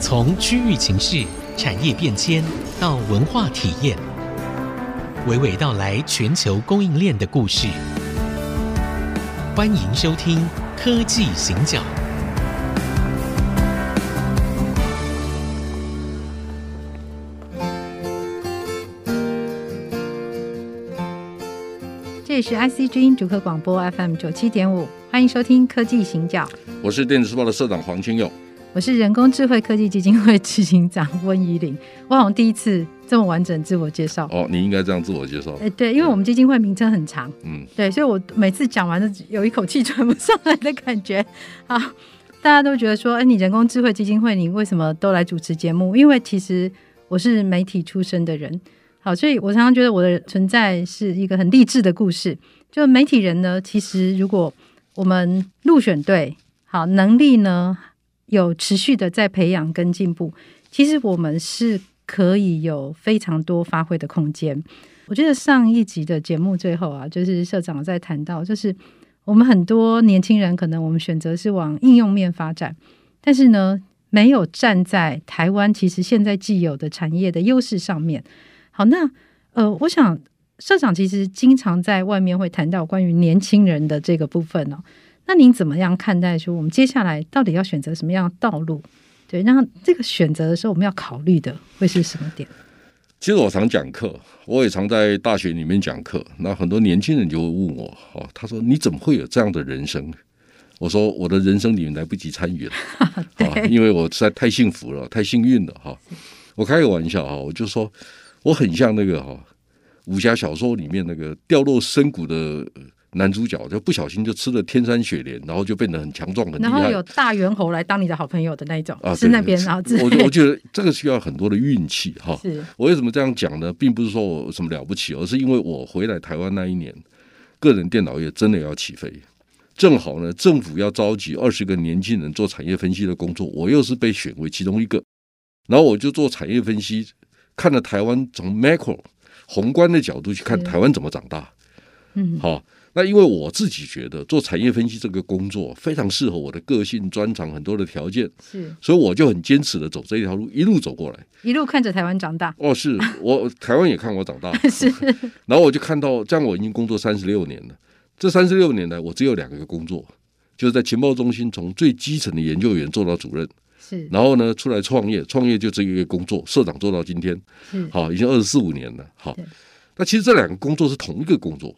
从区域情势、产业变迁到文化体验，娓娓道来全球供应链的故事。欢迎收听《科技行脚》。这里是 IC 之音主客广播 FM 九七点五，欢迎收听《科技行脚》。我是电子时报的社长黄清勇。我是人工智慧科技基金会执行长温怡玲，我好像第一次这么完整自我介绍哦，你应该这样自我介绍。哎，对，因为我们基金会名称很长，嗯，对，所以我每次讲完都有一口气喘不上来的感觉。好，大家都觉得说，哎，你人工智慧基金会，你为什么都来主持节目？因为其实我是媒体出身的人，好，所以我常常觉得我的存在是一个很励志的故事。就媒体人呢，其实如果我们入选对，好，能力呢，有持续的在培养跟进步，其实我们是可以有非常多发挥的空间。我觉得上一集的节目最后啊，就是社长在谈到，就是我们很多年轻人可能我们选择是往应用面发展，但是呢，没有站在台湾其实现在既有的产业的优势上面。好，那呃，我想社长其实经常在外面会谈到关于年轻人的这个部分哦。那您怎么样看待说我们接下来到底要选择什么样的道路？对，那这个选择的时候，我们要考虑的会是什么点？其实我常讲课，我也常在大学里面讲课。那很多年轻人就会问我，哦，他说你怎么会有这样的人生？我说我的人生里面来不及参与了，啊，因为我实在太幸福了，太幸运了，哈。我开个玩笑哈，我就说我很像那个哈武侠小说里面那个掉落深谷的。男主角就不小心就吃了天山雪莲，然后就变得很强壮很厉害。然后有大猿猴来当你的好朋友的那一种，啊、是那边。然后我我觉得这个需要很多的运气哈。是我为什么这样讲呢？并不是说我什么了不起，而是因为我回来台湾那一年，个人电脑业真的要起飞，正好呢，政府要召集二十个年轻人做产业分析的工作，我又是被选为其中一个，然后我就做产业分析，看了台湾从 macro 宏观的角度去看台湾怎么长大。嗯，好。那因为我自己觉得做产业分析这个工作非常适合我的个性专长，很多的条件是，所以我就很坚持的走这一条路，一路走过来，一路看着台湾长大。哦，是我台湾也看我长大，是。然后我就看到，这样我已经工作三十六年了。这三十六年来，我只有两个工作，就是在情报中心从最基层的研究员做到主任，是。然后呢，出来创业，创业就这一个工作，社长做到今天，是。好，已经二十四五年了。好，那其实这两个工作是同一个工作。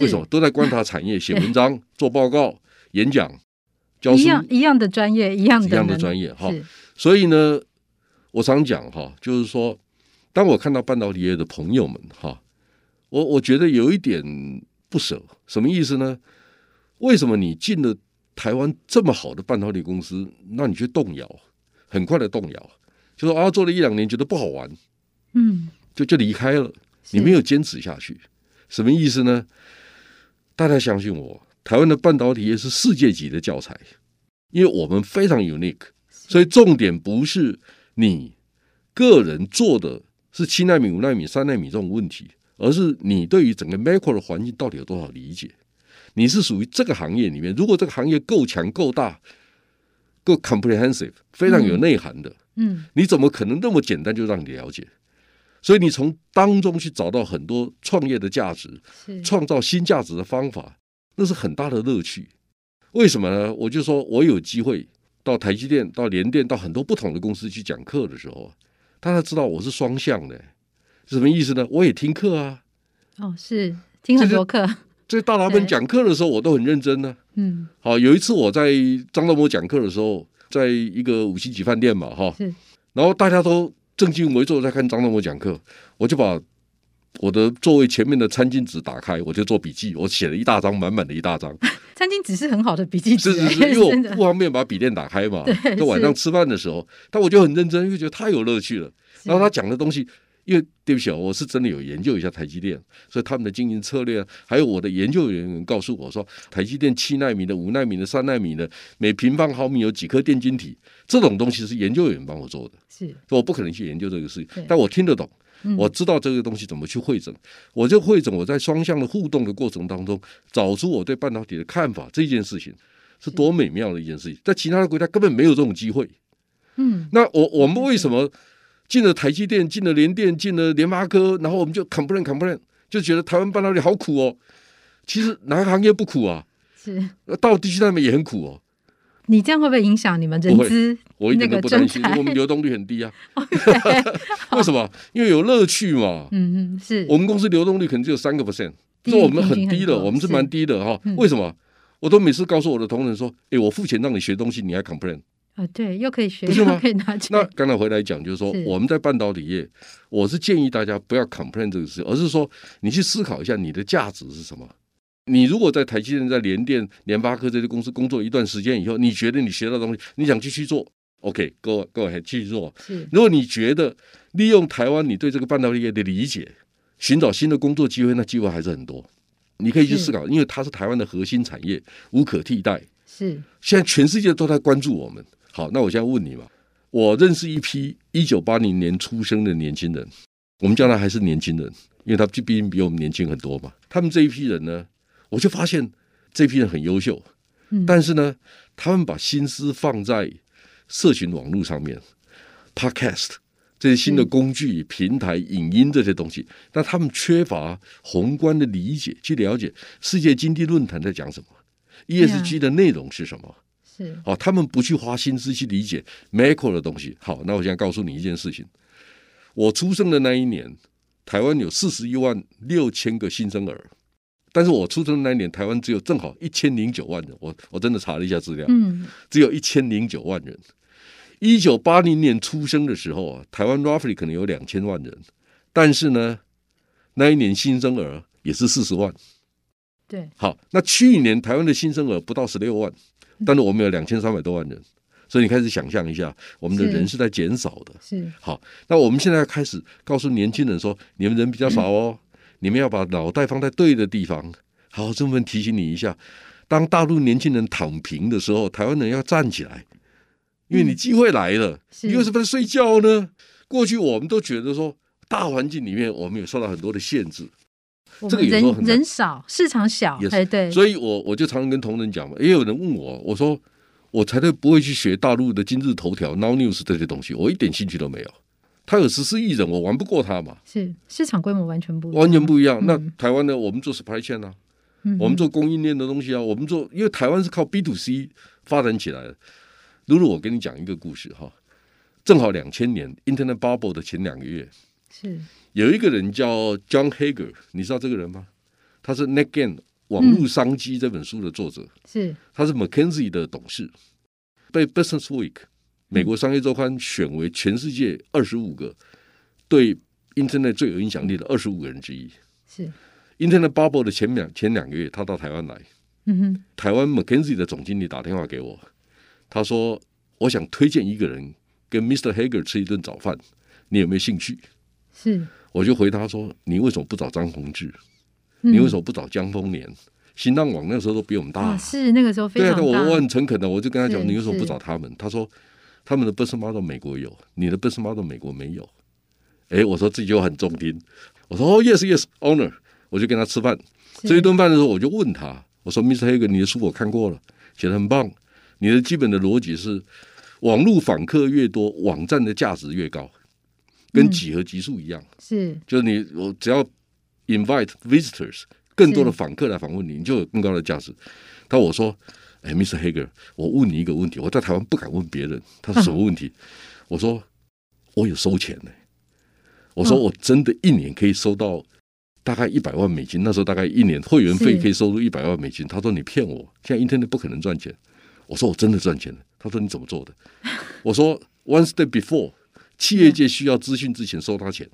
为什么都在观察产业、写 文章、做报告、演讲、教书？一样一样的专业，一样的一样的专业哈。所以呢，我常讲哈，就是说，当我看到半导体业的朋友们哈，我我觉得有一点不舍。什么意思呢？为什么你进了台湾这么好的半导体公司，那你却动摇，很快的动摇，就说啊，做了一两年觉得不好玩，嗯，就就离开了，你没有坚持下去，什么意思呢？大家相信我，台湾的半导体业是世界级的教材，因为我们非常 unique，所以重点不是你个人做的是七纳米、五纳米、三纳米这种问题，而是你对于整个 macro 的环境到底有多少理解？你是属于这个行业里面，如果这个行业够强、够大、够 comprehensive，非常有内涵的，嗯，你怎么可能那么简单就让你了解？所以你从当中去找到很多创业的价值，创造新价值的方法，那是很大的乐趣。为什么呢？我就说我有机会到台积电、到联电、到很多不同的公司去讲课的时候，大家知道我是双向的，是什么意思呢？我也听课啊。哦，是听很多课。这大老板讲课的时候，我都很认真呢、啊。嗯，好，有一次我在张忠谋讲课的时候，在一个五星级饭店嘛，哈，然后大家都。正襟危坐在看张忠谋讲课，我就把我的座位前面的餐巾纸打开，我就做笔记，我写了一大张，满满的一大张。餐巾纸是很好的笔记纸，是是是，因为我不方便把笔电打开嘛。就晚上吃饭的时候，但我就很认真，因为觉得太有乐趣了。然后他讲的东西。因为对不起啊，我是真的有研究一下台积电，所以他们的经营策略，还有我的研究人员告诉我说，台积电七纳米的、五纳米的、三纳米的，每平方毫米有几颗电晶体，这种东西是研究员帮我做的，是，我不可能去研究这个事情，但我听得懂，我知道这个东西怎么去汇整，我就汇整我在双向的互动的过程当中，找出我对半导体的看法，这件事情是多美妙的一件事情，在其他的国家根本没有这种机会。嗯，那我我们为什么进了台积电、进了联电、进了联发科，然后我们就 complain complain，就觉得台湾半导体好苦哦？其实哪个行业不苦啊？是到地区那边也很苦哦。你这样会不会影响你们人资？我一点都不担心，我们流动率很低啊。为什么？因为有乐趣嘛。嗯嗯，是我们公司流动率可能只有三个 percent，这我们很低的，我们是蛮低的哈。为什么？我都每次告诉我的同仁说：“哎，我付钱让你学东西，你还 complain？” 啊，对，又可以学，又可以拿钱。那刚才回来讲，就是说我们在半导体业，我是建议大家不要 complain 这个事，而是说你去思考一下你的价值是什么。你如果在台积电、在联电、联发科这些公司工作一段时间以后，你觉得你学到东西，你想继续做，OK，go go ahead，继续做。是，如果你觉得利用台湾你对这个半导体业的理解，寻找新的工作机会，那机会还是很多。你可以去思考，因为它是台湾的核心产业，无可替代。是，现在全世界都在关注我们。好，那我现在问你嘛，我认识一批一九八零年出生的年轻人，我们将来还是年轻人，因为他毕竟比我们年轻很多嘛。他们这一批人呢？我就发现这批人很优秀，但是呢，他们把心思放在社群网络上面，Podcast 这些新的工具、平台、影音这些东西，但他们缺乏宏观的理解，去了解世界经济论坛在讲什么，ESG 的内容是什么。是，好，他们不去花心思去理解 macro 的东西。好，那我现在告诉你一件事情：我出生的那一年，台湾有四十一万六千个新生儿。但是我出生的那一年，台湾只有正好一千零九万人。我我真的查了一下资料，嗯，只有一千零九万人。一九八零年出生的时候啊，台湾 roughly 可能有两千万人，但是呢，那一年新生儿也是四十万。对，好，那去年台湾的新生儿不到十六万，但是我们有两千三百多万人，所以你开始想象一下，我们的人是在减少的。是，好，那我们现在开始告诉年轻人说，你们人比较少哦。嗯你们要把脑袋放在对的地方。好，这么提醒你一下：当大陆年轻人躺平的时候，台湾人要站起来，因为你机会来了。嗯、你为什么在睡觉呢？过去我们都觉得说，大环境里面我们有受到很多的限制。这个有时候很人少，市场小，哎，对。所以我我就常常跟同仁讲嘛，也有人问我，我说我才对不会去学大陆的今日头条、Now News 这些东西，我一点兴趣都没有。他有十四亿人，我玩不过他嘛？是市场规模完全不一样，完全不一样。那台湾呢？我们做 supply chain 啊，我们做供应链的东西啊，我们做，因为台湾是靠 B to C 发展起来的。露露，我跟你讲一个故事哈，正好两千年 Internet Bubble 的前两个月，是有一个人叫 John Hager，你知道这个人吗？他是 NetGain 网络商机这本书的作者，是他是 McKinsey 的董事，被 Business Week。美国商业周刊选为全世界二十五个对 Internet 最有影响力的二十五个人之一。是 Internet Bubble 的前两前两个月，他到台湾来。嗯哼。台湾 McKinsey 的总经理打电话给我，他说：“我想推荐一个人跟 Mr. Hager 吃一顿早饭，你有没有兴趣？”是。我就回答说：“你为什么不找张宏志？你为什么不找江丰年？新浪网那时候都比我们大。啊”是那个时候非常大。对啊，我我很诚恳的，我就跟他讲：“你为什么不找他们？”他说。他们的 business model 美国有，你的 business model 美国没有。哎，我说这句话很中听。我说哦，yes yes，owner，我就跟他吃饭。这一顿饭的时候，我就问他，我说，Mr. Hagen，你的书我看过了，写的很棒。你的基本的逻辑是，网络访客越多，网站的价值越高，跟几何级数一样。是，就是你我只要 invite visitors，更多的访客来访问你，你就有更高的价值。他我说。哎，Mr. Hager，我问你一个问题，我在台湾不敢问别人。他说什么问题？我说我有收钱呢。我说我真的一年可以收到大概一百万美金。那时候大概一年会员费可以收入一百万美金。他说你骗我，现在 Internet 不可能赚钱。我说我真的赚钱了。他说你怎么做的？我说 One step before，企业界需要资讯之前收他钱。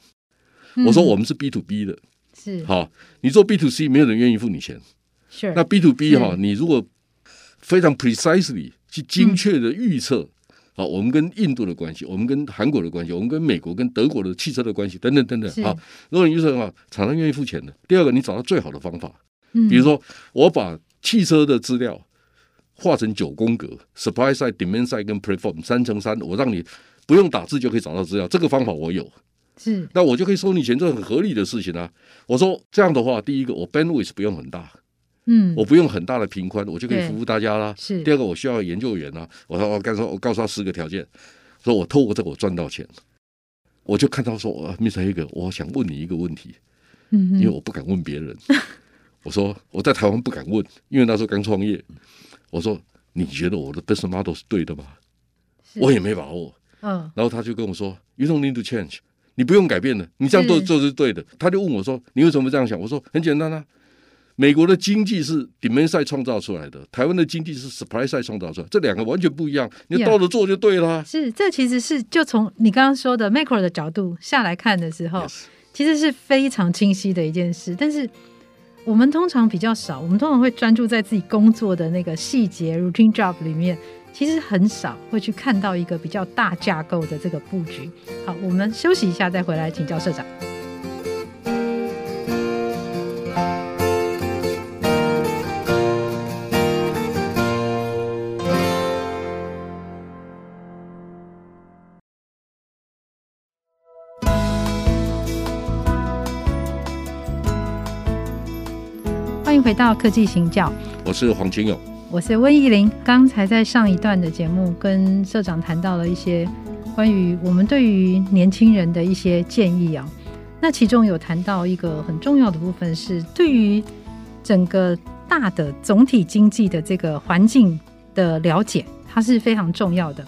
我说我们是 B to B 的，是好，你做 B to C，没有人愿意付你钱。是那 B to B 哈，你如果非常 precisely 去精确的预测，好，我们跟印度的关系，我们跟韩国的关系，我们跟美国、跟德国的汽车的关系，等等等等。好，如果你预测的话，厂商愿意付钱的。第二个，你找到最好的方法，比如说我把汽车的资料画成九宫格，supply side、demand side 跟 platform 三乘三，我让你不用打字就可以找到资料。这个方法我有，是，那我就可以收你钱，这很合理的事情啊。我说这样的话，第一个我 bandwidth 不用很大。嗯，我不用很大的平宽，我就可以服务大家啦。是。第二个，我需要研究员啊。我说我刚说，我告诉他四个条件。说我透过这个我赚到钱，我就看到说，Mr. Hager，我想问你一个问题，嗯，因为我不敢问别人，我说我在台湾不敢问，因为那时候刚创业，我说你觉得我的 business model 是对的吗？我也没把握，嗯，然后他就跟我说，You don't need to change，你不用改变的，你这样做做是对的。他就问我说，你为什么这样想？我说很简单啊。美国的经济是 demand side 创造出来的，台湾的经济是 supply side 创造出来，这两个完全不一样。你倒着做就对了。Yeah, 是，这其实是就从你刚刚说的 macro 的角度下来看的时候，Yes. 其实是非常清晰的一件事。但是我们通常比较少，我们通常会专注在自己工作的那个细节 routine job 里面，其实很少会去看到一个比较大架构的这个布局。好，我们休息一下，再回来请教社长。回到科技行教，我是黄金勇，我是温怡玲。刚才在上一段的节目，跟社长谈到了一些关于我们对于年轻人的一些建议啊。那其中有谈到一个很重要的部分，是对于整个大的总体经济的这个环境的了解，它是非常重要的。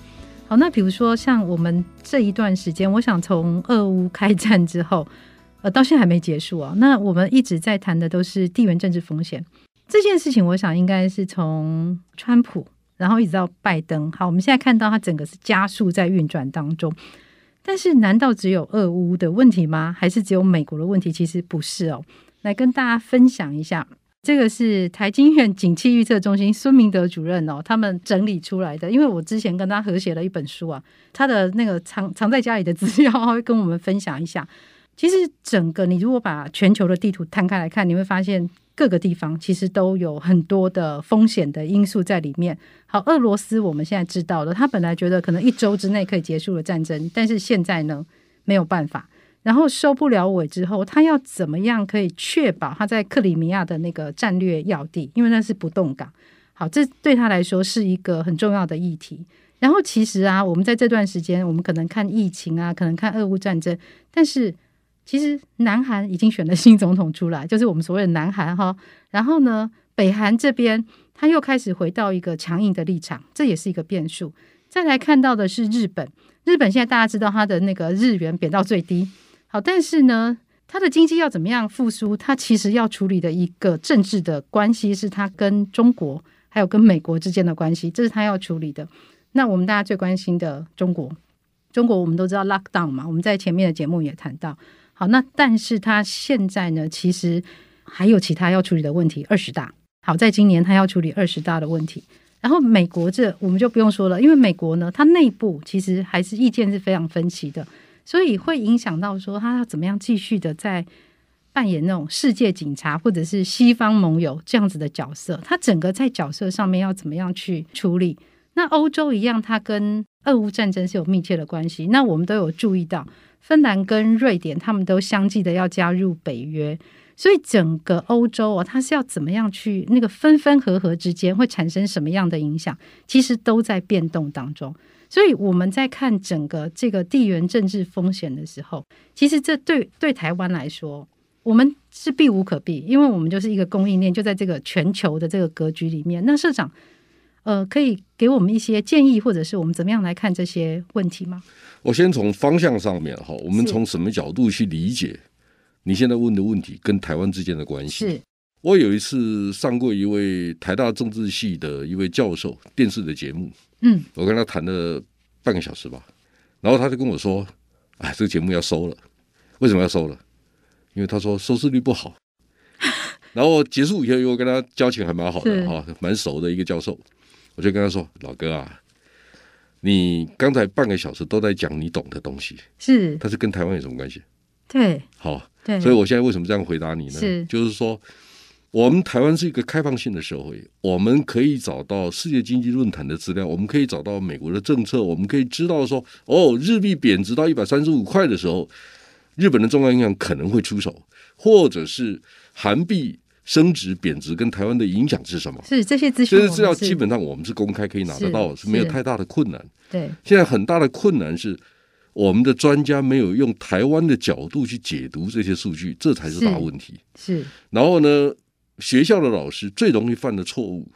好，那比如说像我们这一段时间，我想从俄乌开战之后。呃，到现在还没结束啊。那我们一直在谈的都是地缘政治风险这件事情，我想应该是从川普，然后一直到拜登。好，我们现在看到它整个是加速在运转当中。但是，难道只有俄乌的问题吗？还是只有美国的问题？其实不是哦。来跟大家分享一下，这个是台经院景气预测中心孙明德主任哦，他们整理出来的。因为我之前跟他合写了一本书啊，他的那个藏藏在家里的资料，会跟我们分享一下。其实，整个你如果把全球的地图摊开来看，你会发现各个地方其实都有很多的风险的因素在里面。好，俄罗斯我们现在知道了，他本来觉得可能一周之内可以结束了战争，但是现在呢，没有办法。然后收不了尾之后，他要怎么样可以确保他在克里米亚的那个战略要地，因为那是不动港。好，这对他来说是一个很重要的议题。然后其实啊，我们在这段时间，我们可能看疫情啊，可能看俄乌战争，但是。其实，南韩已经选了新总统出来，就是我们所谓的南韩哈。然后呢，北韩这边他又开始回到一个强硬的立场，这也是一个变数。再来看到的是日本，日本现在大家知道它的那个日元贬到最低，好，但是呢，它的经济要怎么样复苏？它其实要处理的一个政治的关系，是它跟中国还有跟美国之间的关系，这是它要处理的。那我们大家最关心的中国，中国我们都知道 lockdown 嘛，我们在前面的节目也谈到。好，那但是他现在呢，其实还有其他要处理的问题。二十大，好，在今年他要处理二十大的问题。然后美国这我们就不用说了，因为美国呢，它内部其实还是意见是非常分歧的，所以会影响到说他要怎么样继续的在扮演那种世界警察或者是西方盟友这样子的角色。他整个在角色上面要怎么样去处理？那欧洲一样，它跟俄乌战争是有密切的关系。那我们都有注意到。芬兰跟瑞典，他们都相继的要加入北约，所以整个欧洲哦，它是要怎么样去那个分分合合之间会产生什么样的影响？其实都在变动当中。所以我们在看整个这个地缘政治风险的时候，其实这对对台湾来说，我们是避无可避，因为我们就是一个供应链，就在这个全球的这个格局里面。那社长，呃，可以给我们一些建议，或者是我们怎么样来看这些问题吗？我先从方向上面哈，我们从什么角度去理解你现在问的问题跟台湾之间的关系？是我有一次上过一位台大政治系的一位教授电视的节目，嗯，我跟他谈了半个小时吧，然后他就跟我说：“哎，这个节目要收了，为什么要收了？因为他说收视率不好。”然后结束以后，因为我跟他交情还蛮好的哈，蛮熟的一个教授，我就跟他说：“老哥啊。”你刚才半个小时都在讲你懂的东西，是，但是跟台湾有什么关系？对，好，对，所以我现在为什么这样回答你呢？是，就是说，我们台湾是一个开放性的社会，我们可以找到世界经济论坛的资料，我们可以找到美国的政策，我们可以知道说，哦，日币贬值到一百三十五块的时候，日本的中央银行可能会出手，或者是韩币升值贬值跟台湾的影响是什么？是这些资讯，这些资料基本上我们是公开可以拿得到，是，是没有太大的困难。对，现在很大的困难是我们的专家没有用台湾的角度去解读这些数据，这才是大问题。是，是然后呢，学校的老师最容易犯的错误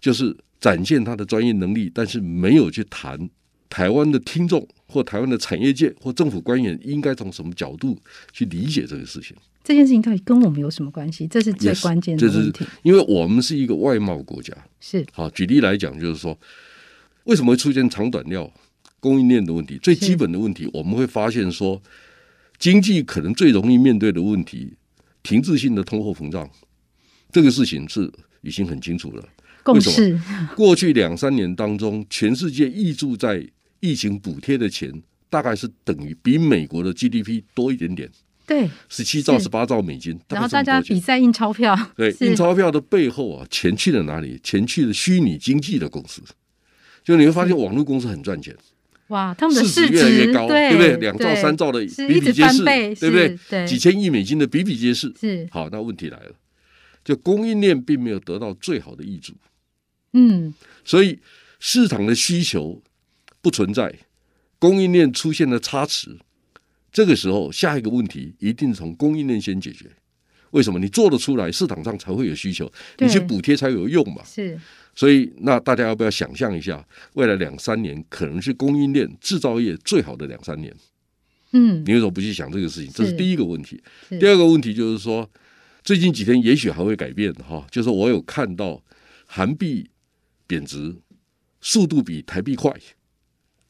就是展现他的专业能力，但是没有去谈台湾的听众或台湾的产业界或政府官员应该从什么角度去理解这个事情。这件事情到底跟我们有什么关系？这是最关键的问题。Yes, 因为我们是一个外贸国家，是好举例来讲，就是说为什么会出现长短料供应链的问题？最基本的问题，我们会发现说，经济可能最容易面对的问题，停滞性的通货膨胀，这个事情是已经很清楚了。共识。过去两三年当中，全世界挹注在疫情补贴的钱，大概是等于比美国的 GDP 多一点点。对，十七兆、十八兆美金，然后大家比赛印钞票。对，印钞票的背后啊，钱去了哪里？钱去了虚拟经济的公司。就你会发现，网络公司很赚钱。哇，他们的市值越来越高，对不对？两兆、三兆的比比皆是，对不对？几千亿美金的比比皆是。是。好，那问题来了，就供应链并没有得到最好的益处。嗯。所以市场的需求不存在，供应链出现了差池。这个时候，下一个问题一定从供应链先解决。为什么？你做得出来，市场上才会有需求，你去补贴才有用嘛。是。所以，那大家要不要想象一下，未来两三年可能是供应链制造业最好的两三年？嗯。你为什么不去想这个事情？这是第一个问题。第二个问题就是说，最近几天也许还会改变哈。就是我有看到韩币贬值速度比台币快，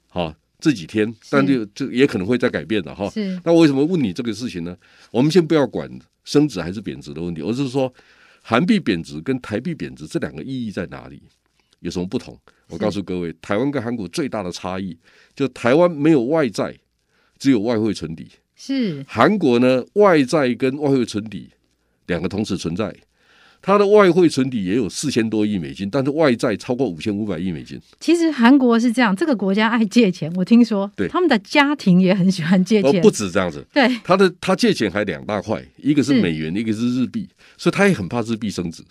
好。这几天，但就这也可能会再改变的哈。是。那我为什么问你这个事情呢？我们先不要管升值还是贬值的问题，而是说韩币贬值跟台币贬值这两个意义在哪里？有什么不同？我告诉各位，台湾跟韩国最大的差异，就台湾没有外债，只有外汇存底。是。韩国呢，外债跟外汇存底两个同时存在。它的外汇存底也有四千多亿美金，但是外债超过五千五百亿美金。其实韩国是这样，这个国家爱借钱，我听说，对他们的家庭也很喜欢借钱。哦，不止这样子，对，他的他借钱还两大块，一个是美元，一个是日币，所以他也很怕日币升值。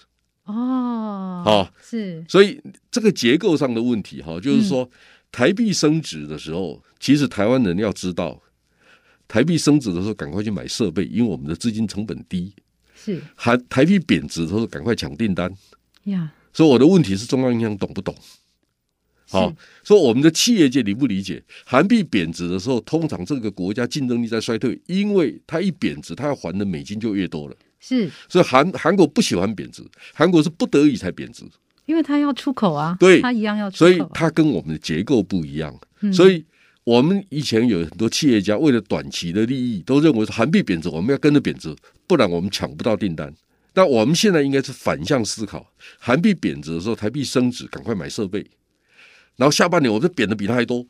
哦，好，是，所以这个结构上的问题哈，就是说台币升值的时候，其实台湾人要知道，台币升值的时候赶快去买设备，因为我们的资金成本低。是，韩台币贬值的时候，赶快抢订单呀。所以我的问题是中央银行懂不懂？好，所以我们的企业界理不理解？韩币贬值的时候，通常这个国家竞争力在衰退，因为它一贬值，它要还的美金就越多了。是，所以韩韩国不喜欢贬值，韩国是不得已才贬值，因为它要出口啊。对，它一样要出口，所以它跟我们的结构不一样，嗯、所以。我们以前有很多企业家为了短期的利益，都认为韩币贬值，我们要跟着贬值，不然我们抢不到订单。那我们现在应该是反向思考：韩币贬值的时候，台币升值，赶快买设备，然后下半年我们贬的比他还多，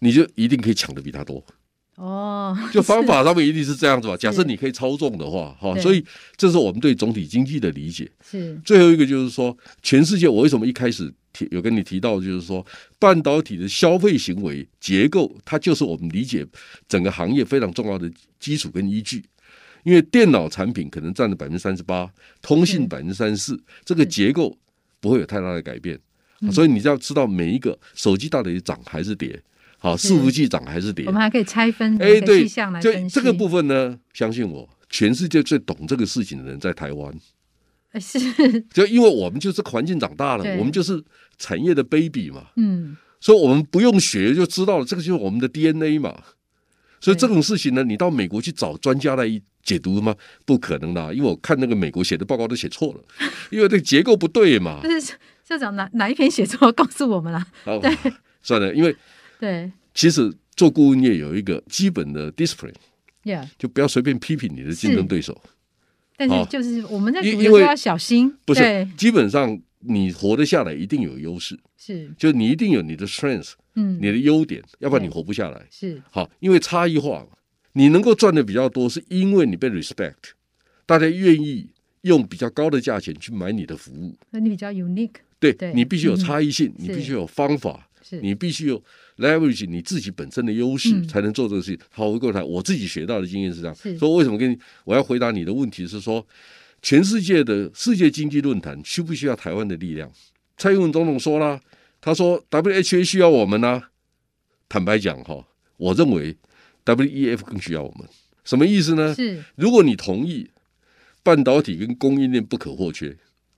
你就一定可以抢的比他多。哦，就方法上面一定是这样子吧？假设你可以操纵的话，哈，所以这是我们对总体经济的理解。是最后一个就是说，全世界我为什么一开始提有跟你提到，就是说半导体的消费行为结构，它就是我们理解整个行业非常重要的基础跟依据。因为电脑产品可能占了百分之三十八，通信百分之三十四，这个结构不会有太大的改变。所以你就要知道每一个手机到底涨还是跌。好，伺服器涨还是跌？我们还可以拆分，哎，对，就这个部分呢，相信我，全世界最懂这个事情的人在台湾。是，就因为我们就是环境长大了，我们就是产业的 baby 嘛。嗯，所以我们不用学就知道了，这个就是我们的 DNA 嘛。所以这种事情呢，你到美国去找专家来解读吗？不可能的，因为我看那个美国写的报告都写错了，因为这个结构不对嘛。是校长哪哪一篇写错，告诉我们了。好，算了，因为。对，其实做顾问业有一个基本的 discipline，Yeah. 就不要随便批评你的竞争对手。但是就是我们在读的时候要小心，不是基本上你活得下来一定有优势，是，就你一定有你的 strength，嗯，你的优点，要不然你活不下来。是，好，因为差异化，你能够赚的比较多，是因为你被 respect，大家愿意用比较高的价钱去买你的服务，那你比较 unique，对，你必须有差异性，嗯、你必须有方法。你必须有 leverage 你自己本身的优势，才能做这个事情。嗯、好，回过头来，我自己学到的经验是这样。所以为什么跟你我要回答你的问题是说，全世界的世界经济论坛需不需要台湾的力量？蔡英文总统说了，他说 WHA 需要我们呢、啊。坦白讲哈，我认为 WEF 更需要我们。什么意思呢？是如果你同意半导体跟供应链不可或缺，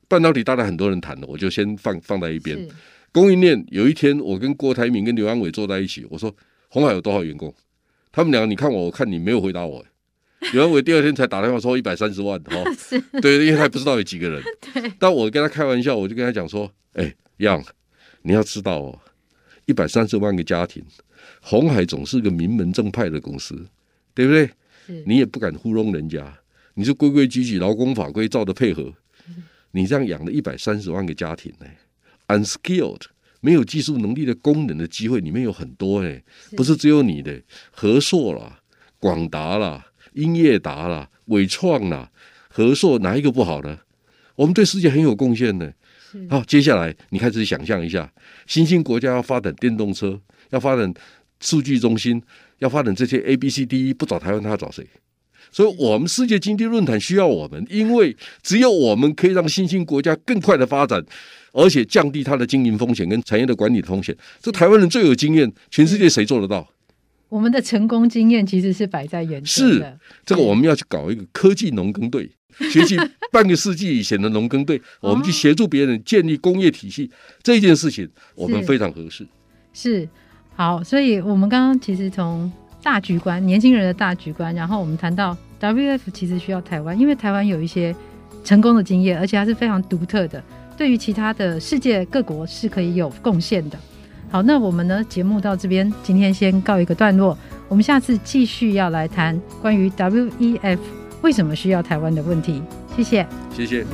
半导体当然很多人谈了，我就先放放在一边。供应链有一天，我跟郭台铭跟刘安伟坐在一起，我说红海有多少员工？他们两个你看我，我看你，没有回答我。刘安伟第二天才打电话说一百三十万 哈，对，因为他不知道有几个人。但我跟他开玩笑，我就跟他讲说，哎，杨，你要知道哦。一百三十万个家庭，鸿海总是个名门正派的公司，对不对？你也不敢糊弄人家，你是规规矩矩、劳工法规照着配合。你这样养了一百三十万个家庭呢？Unskilled 没有技术能力的工人的机会里面有很多哎，不是只有你的，和硕啦、广达啦、英业达啦、伟创啦、和硕哪一个不好呢？我们对世界很有贡献呢。好，接下来你开始想象一下，新兴国家要发展电动车，要发展数据中心，要发展这些 A、B、C、D、E，不找台湾，他要找谁？所以，我们世界经济论坛需要我们，因为只有我们可以让新兴国家更快的发展，而且降低它的经营风险跟产业的管理的风险。这台湾人最有经验，全世界谁做得到？我们的成功经验其实是摆在眼前。是这个，我们要去搞一个科技农耕队。学习半个世纪以前的农耕队，我们去协助别人建立工业体系，这件事情我们非常合适。是好，所以我们刚刚其实从大局观、年轻人的大局观，然后我们谈到 WF 其实需要台湾，因为台湾有一些成功的经验，而且它是非常独特的，对于其他的世界各国是可以有贡献的。好，那我们呢，节目到这边，今天先告一个段落，我们下次继续要来谈关于 WEF。为什么需要台湾的问题？谢谢，谢谢。